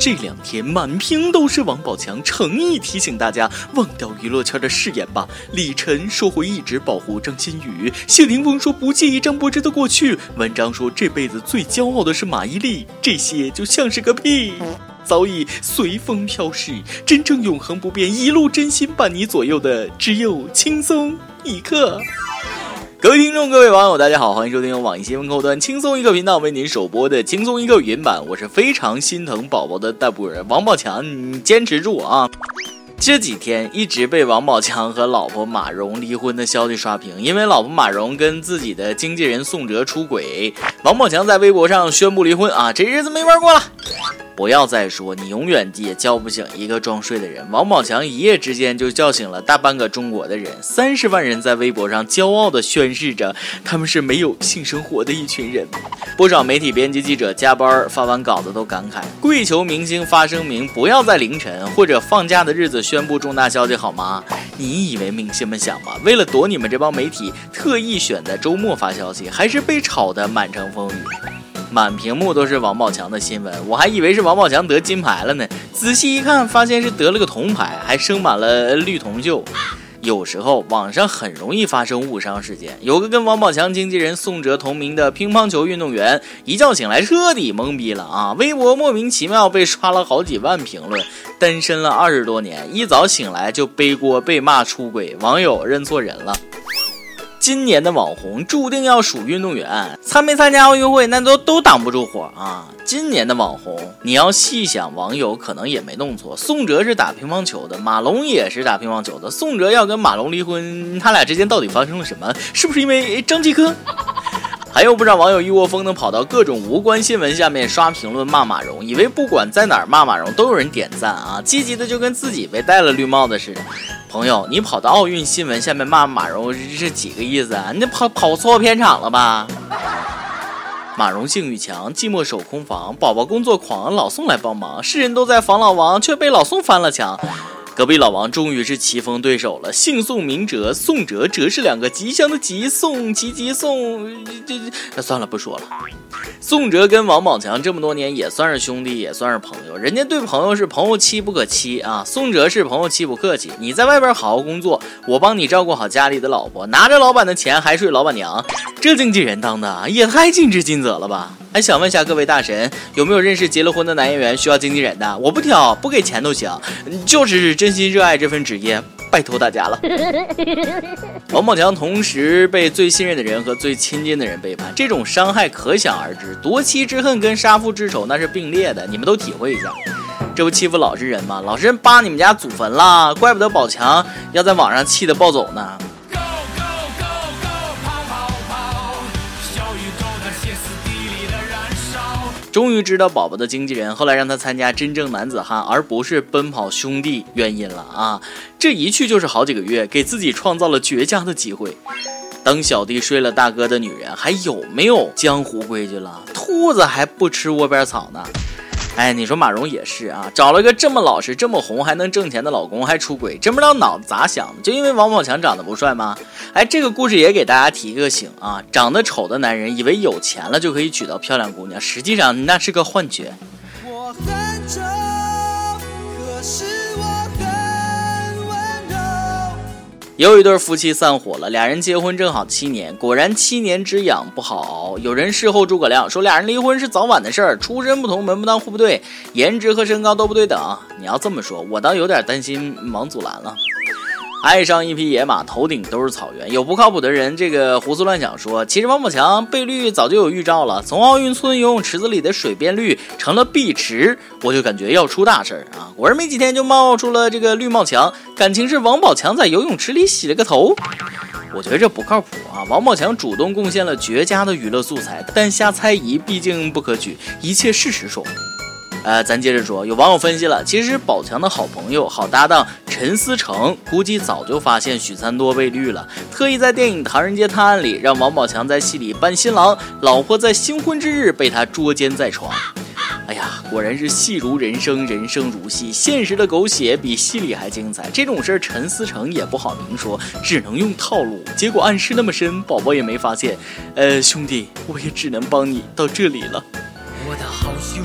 这两天满屏都是王宝强诚意提醒大家忘掉娱乐圈的誓言吧。李晨说会一直保护张馨予，谢霆锋说不介意张柏芝的过去，文章说这辈子最骄傲的是马伊琍，这些就像是个屁，早已随风飘逝。真正永恒不变、一路真心伴你左右的，只有轻松一刻。各位听众，各位网友，大家好，欢迎收听由网易新闻客户端轻松一刻频道为您首播的轻松一刻语音版。我是非常心疼宝宝的大部人王宝强，你坚持住啊！这几天一直被王宝强和老婆马蓉离婚的消息刷屏，因为老婆马蓉跟自己的经纪人宋哲出轨，王宝强在微博上宣布离婚啊，这日子没法过了。不要再说，你永远也叫不醒一个装睡的人。王宝强一夜之间就叫醒了大半个中国的人，三十万人在微博上骄傲地宣示着他们是没有性生活的一群人。不少媒体编辑记者加班发完稿子都感慨：跪求明星发声明，不要在凌晨或者放假的日子宣布重大消息好吗？你以为明星们想吗？为了躲你们这帮媒体，特意选在周末发消息，还是被炒得满城风雨。满屏幕都是王宝强的新闻，我还以为是王宝强得金牌了呢。仔细一看，发现是得了个铜牌，还生满了绿铜锈。有时候网上很容易发生误伤事件。有个跟王宝强经纪人宋哲同名的乒乓球运动员，一觉醒来彻底懵逼了啊！微博莫名其妙被刷了好几万评论。单身了二十多年，一早醒来就背锅被骂出轨，网友认错人了。今年的网红注定要数运动员，参没参加奥运会那都都挡不住火啊！今年的网红，你要细想，网友可能也没弄错。宋哲是打乒乓球的，马龙也是打乒乓球的。宋哲要跟马龙离婚，他俩之间到底发生了什么？是不是因为张继科？还有不少网友一窝蜂的跑到各种无关新闻下面刷评论骂马蓉，以为不管在哪儿骂马蓉都有人点赞啊，积极的就跟自己被戴了绿帽子似的。朋友，你跑到奥运新闻下面骂马蓉是几个意思啊？你跑跑错片场了吧？马蓉性欲强，寂寞守空房，宝宝工作狂，老宋来帮忙，世人都在防老王，却被老宋翻了墙。隔壁老王终于是棋逢对手了，姓宋名哲，宋哲哲是两个吉祥的吉，宋吉吉宋，这这算了不说了。宋哲跟王宝强这么多年也算是兄弟，也算是朋友，人家对朋友是朋友妻不可欺啊。宋哲是朋友妻不客气，你在外边好好工作，我帮你照顾好家里的老婆，拿着老板的钱还睡老板娘，这经纪人当的也太尽职尽责了吧？还想问一下各位大神，有没有认识结了婚的男演员需要经纪人的？我不挑，不给钱都行，就是真心热爱这份职业，拜托大家了。王宝强同时被最信任的人和最亲近的人背叛，这种伤害可想而知。夺妻之恨跟杀父之仇那是并列的，你们都体会一下。这不欺负老实人吗？老实人扒你们家祖坟了，怪不得宝强要在网上气得暴走呢。终于知道宝宝的经纪人后来让他参加真正男子汉，而不是奔跑兄弟原因了啊！这一去就是好几个月，给自己创造了绝佳的机会。等小弟睡了大哥的女人，还有没有江湖规矩了？兔子还不吃窝边草呢。哎，你说马蓉也是啊，找了个这么老实、这么红还能挣钱的老公，还出轨，真不知道脑子咋想的？就因为王宝强长得不帅吗？哎，这个故事也给大家提一个醒啊，长得丑的男人以为有钱了就可以娶到漂亮姑娘，实际上那是个幻觉。我很有一对夫妻散伙了，俩人结婚正好七年，果然七年之痒不好熬。有人事后诸葛亮说，俩人离婚是早晚的事儿，出身不同，门不当户不对，颜值和身高都不对等。你要这么说，我倒有点担心王祖蓝了。爱上一匹野马，头顶都是草原。有不靠谱的人，这个胡思乱想说，其实王宝强被绿早就有预兆了。从奥运村游泳池子里的水变绿成了碧池，我就感觉要出大事儿啊！果然没几天就冒出了这个绿帽墙，感情是王宝强在游泳池里洗了个头。我觉得这不靠谱啊！王宝强主动贡献了绝佳的娱乐素材，但瞎猜疑毕竟不可取，一切事实说。呃，咱接着说，有网友分析了，其实宝强的好朋友、好搭档陈思诚，估计早就发现许三多被绿了，特意在电影《唐人街探案》里让王宝强在戏里扮新郎，老婆在新婚之日被他捉奸在床。哎呀，果然是戏如人生，人生如戏，现实的狗血比戏里还精彩。这种事儿陈思诚也不好明说，只能用套路。结果暗示那么深，宝宝也没发现。呃，兄弟，我也只能帮你到这里了。我的好兄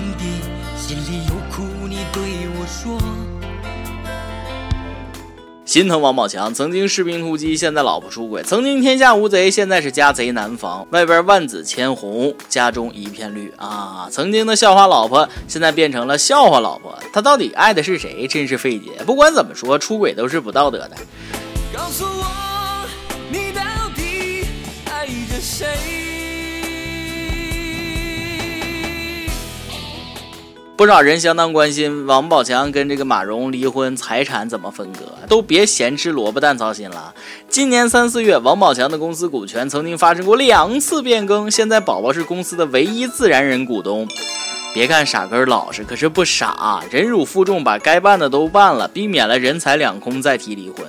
心疼王宝强，曾经士兵突击，现在老婆出轨；曾经天下无贼，现在是家贼难防。外边万紫千红，家中一片绿啊！曾经的校花老婆，现在变成了笑话老婆。他到底爱的是谁？真是费解。不管怎么说，出轨都是不道德的。告诉我，你到底爱着谁？不少人相当关心王宝强跟这个马蓉离婚，财产怎么分割？都别咸吃萝卜淡操心了。今年三四月，王宝强的公司股权曾经发生过两次变更，现在宝宝是公司的唯一自然人股东。别看傻根老实，可是不傻，忍辱负重，把该办的都办了，避免了人财两空再提离婚。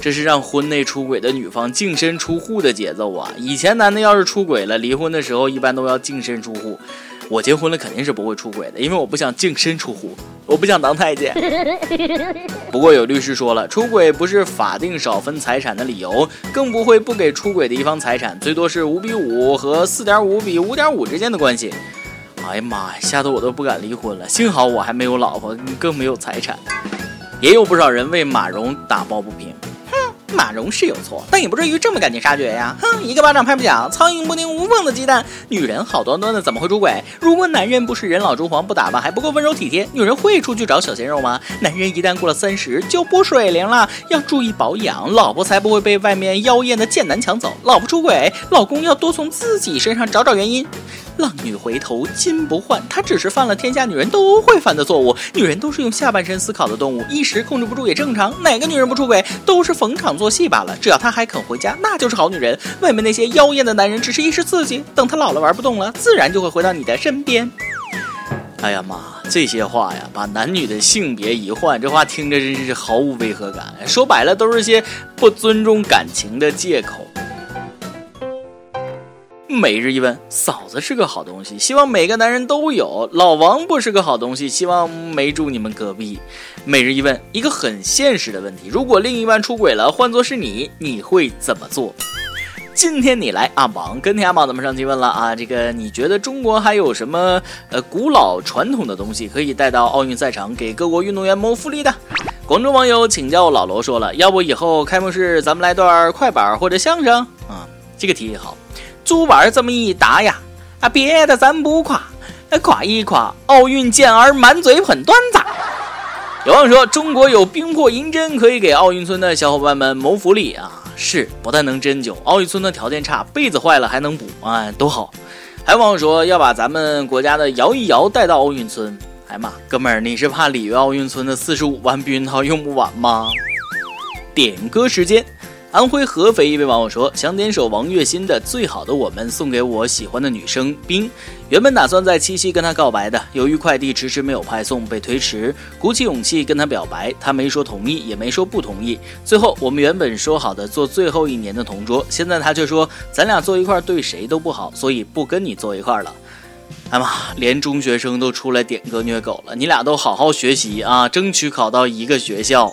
这是让婚内出轨的女方净身出户的节奏啊！以前男的要是出轨了，离婚的时候一般都要净身出户。我结婚了肯定是不会出轨的，因为我不想净身出户，我不想当太监。不过有律师说了，出轨不是法定少分财产的理由，更不会不给出轨的一方财产，最多是五比五和四点五比五点五之间的关系。哎呀妈呀，吓得我都不敢离婚了。幸好我还没有老婆，更没有财产。也有不少人为马蓉打抱不平。马蓉是有错，但也不至于这么赶尽杀绝呀！哼，一个巴掌拍不响，苍蝇不叮无缝的鸡蛋。女人好端端的怎么会出轨？如果男人不是人老珠黄，不打扮还不够温柔体贴，女人会出去找小鲜肉吗？男人一旦过了三十就不水灵了，要注意保养，老婆才不会被外面妖艳的贱男抢走。老婆出轨，老公要多从自己身上找找原因。浪女回头金不换，她只是犯了天下女人都会犯的错误。女人都是用下半身思考的动物，一时控制不住也正常。哪个女人不出轨，都是逢场作戏罢了。只要她还肯回家，那就是好女人。外面那些妖艳的男人，只是一时刺激，等她老了玩不动了，自然就会回到你的身边。哎呀妈，这些话呀，把男女的性别一换，这话听着真是毫无违和感。说白了，都是些不尊重感情的借口。每日一问：嫂子是个好东西，希望每个男人都有。老王不是个好东西，希望没住你们隔壁。每日一问：一个很现实的问题，如果另一半出轨了，换作是你，你会怎么做？今天你来阿榜，跟天阿榜咱们上期问了啊，这个你觉得中国还有什么呃古老传统的东西可以带到奥运赛场，给各国运动员谋福利的？广州网友请教老罗说了，要不以后开幕式咱们来段快板或者相声啊？这个提议好。主板这么一答呀，啊，别的咱不夸，那夸一夸奥运健儿满嘴捧段子。有网友说，中国有冰魄银针可以给奥运村的小伙伴们谋福利啊！是，不但能针灸，奥运村的条件差，被子坏了还能补啊，都好。还有网友说要把咱们国家的摇一摇带到奥运村。哎妈，哥们儿，你是怕里约奥运村的四十五万避孕套用不完吗？点歌时间。安徽合肥一位网友说：“想点首王栎鑫的《最好的我们》，送给我喜欢的女生冰。原本打算在七夕跟她告白的，由于快递迟迟没有派送，被推迟。鼓起勇气跟她表白，她没说同意，也没说不同意。最后我们原本说好的做最后一年的同桌，现在她却说咱俩坐一块对谁都不好，所以不跟你坐一块了。哎妈，连中学生都出来点歌虐狗了，你俩都好好学习啊，争取考到一个学校。”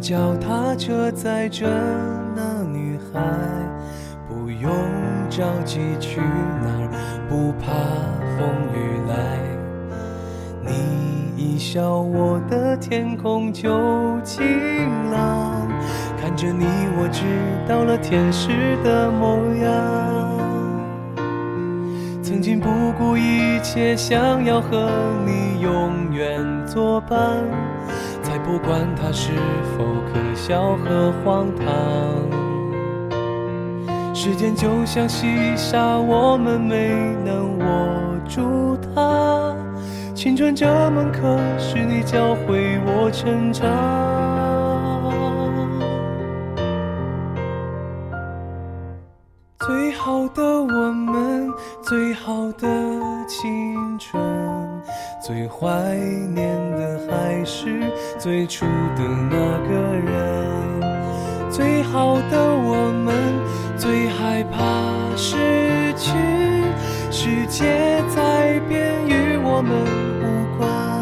脚踏车载着那女孩，不用着急去哪儿，不怕风雨来。你一笑，我的天空就晴朗。看着你，我知道了天使的模样。曾经不顾一切，想要和你永远作伴。不管它是否可笑和荒唐。时间就像细沙，我们没能握住它。青春这门课，是你教会我成长。最好的我们。最好的青，最怀念的还是最初的那个人。最好的我们，最害怕失去，世界在变，与我们。无关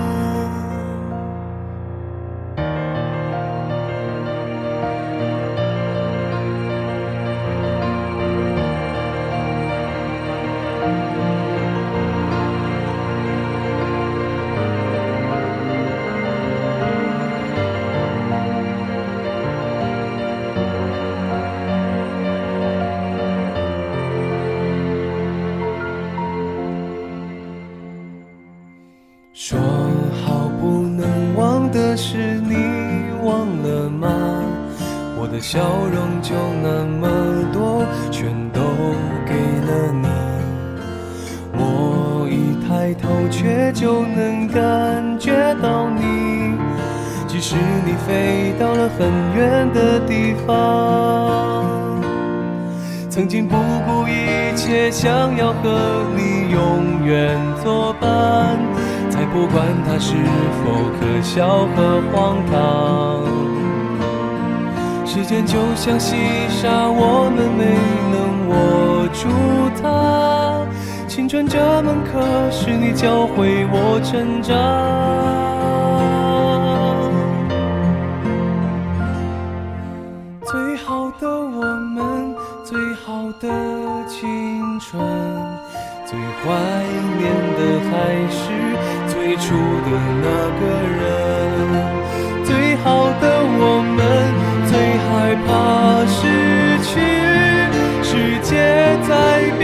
全都给了你。我一抬头，却就能感觉到你，即使你飞到了很远的地方。曾经不顾一切，想要和你永远作伴。才不管它是否可笑和荒唐。时间就像细沙，我们没能握住它。青春这门课，是你教会我成长。最好的我们，最好的青春，最怀念的还是。最初的那个人，最好的我们，怕失去。世界在